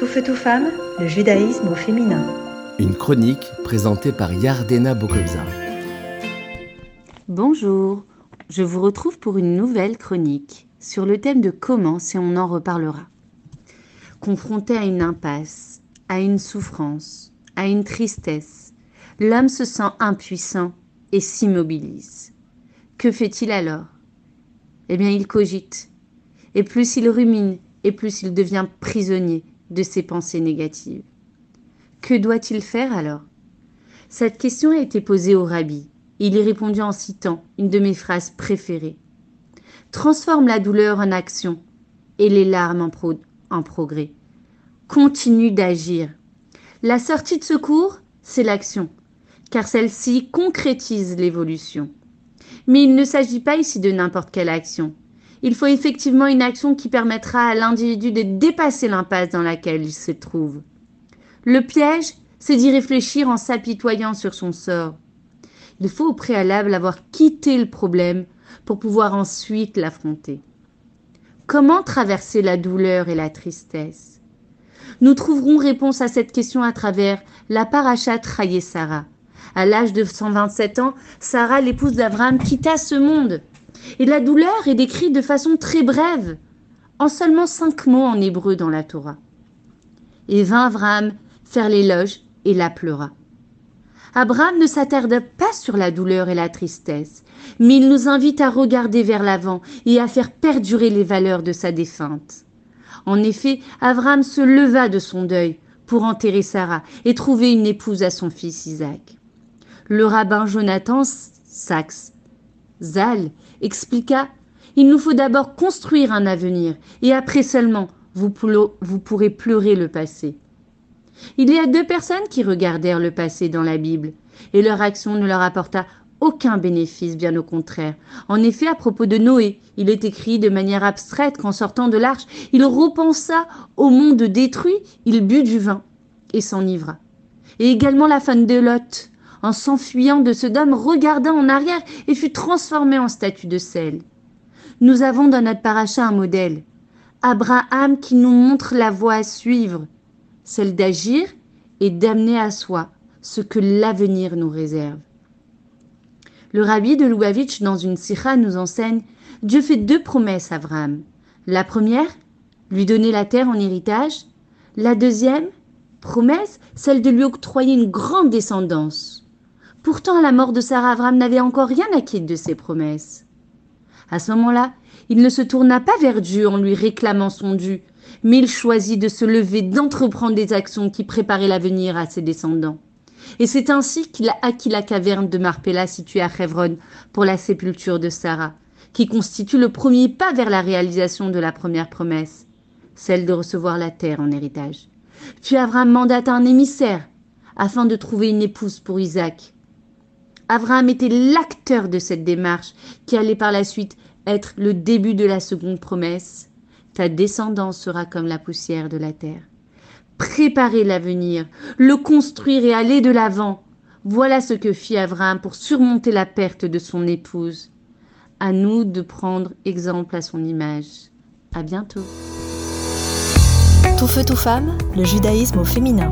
Tout feu, tout femme, le judaïsme au féminin. Une chronique présentée par Yardena Bokobza. Bonjour, je vous retrouve pour une nouvelle chronique sur le thème de comment si on en reparlera. Confronté à une impasse, à une souffrance, à une tristesse, l'homme se sent impuissant et s'immobilise. Que fait-il alors? Eh bien, il cogite. Et plus il rumine, et plus il devient prisonnier de ses pensées négatives. Que doit-il faire alors? Cette question a été posée au rabbi. Il y répondit en citant une de mes phrases préférées. Transforme la douleur en action et les larmes en, en progrès. Continue d'agir. La sortie de secours, c'est l'action, car celle-ci concrétise l'évolution. Mais il ne s'agit pas ici de n'importe quelle action. Il faut effectivement une action qui permettra à l'individu de dépasser l'impasse dans laquelle il se trouve. Le piège, c'est d'y réfléchir en s'apitoyant sur son sort. Il faut au préalable avoir quitté le problème pour pouvoir ensuite l'affronter. Comment traverser la douleur et la tristesse? Nous trouverons réponse à cette question à travers la parachat Sarah. À l'âge de 127 ans, Sarah, l'épouse d'Abraham, quitta ce monde et la douleur est décrite de façon très brève, en seulement cinq mots en hébreu dans la Torah. Et vint Abraham faire l'éloge et la pleura. Abraham ne s'attarde pas sur la douleur et la tristesse, mais il nous invite à regarder vers l'avant et à faire perdurer les valeurs de sa défunte. En effet, Abraham se leva de son deuil pour enterrer Sarah et trouver une épouse à son fils Isaac. Le rabbin Jonathan Sachs Zal expliqua Il nous faut d'abord construire un avenir, et après seulement vous, pourrez pleurer le passé. Il y a deux personnes qui regardèrent le passé dans la Bible, et leur action ne leur apporta aucun bénéfice, bien au contraire. En effet, à propos de Noé, il est écrit de manière abstraite qu'en sortant de l'arche, il repensa au monde détruit, il but du vin et s'enivra. Et également la femme de Lot, en s'enfuyant de Sodome, regarda en arrière et fut transformé en statue de sel. Nous avons dans notre paracha un modèle, Abraham qui nous montre la voie à suivre, celle d'agir et d'amener à soi ce que l'avenir nous réserve. Le rabbi de Lubavitch, dans une sikha, nous enseigne Dieu fait deux promesses à Abraham. La première, lui donner la terre en héritage. La deuxième, promesse, celle de lui octroyer une grande descendance. Pourtant, la mort de Sarah, Avram n'avait encore rien acquis de ses promesses. À ce moment-là, il ne se tourna pas vers Dieu en lui réclamant son dû, mais il choisit de se lever, d'entreprendre des actions qui préparaient l'avenir à ses descendants. Et c'est ainsi qu'il a acquis la caverne de Marpella située à Chevron pour la sépulture de Sarah, qui constitue le premier pas vers la réalisation de la première promesse, celle de recevoir la terre en héritage. Puis Avram mandata un émissaire afin de trouver une épouse pour Isaac. Abraham était l'acteur de cette démarche qui allait par la suite être le début de la seconde promesse. Ta descendance sera comme la poussière de la terre. Préparer l'avenir, le construire et aller de l'avant. Voilà ce que fit Abraham pour surmonter la perte de son épouse. À nous de prendre exemple à son image. À bientôt. Tout feu, tout femme, le judaïsme au féminin.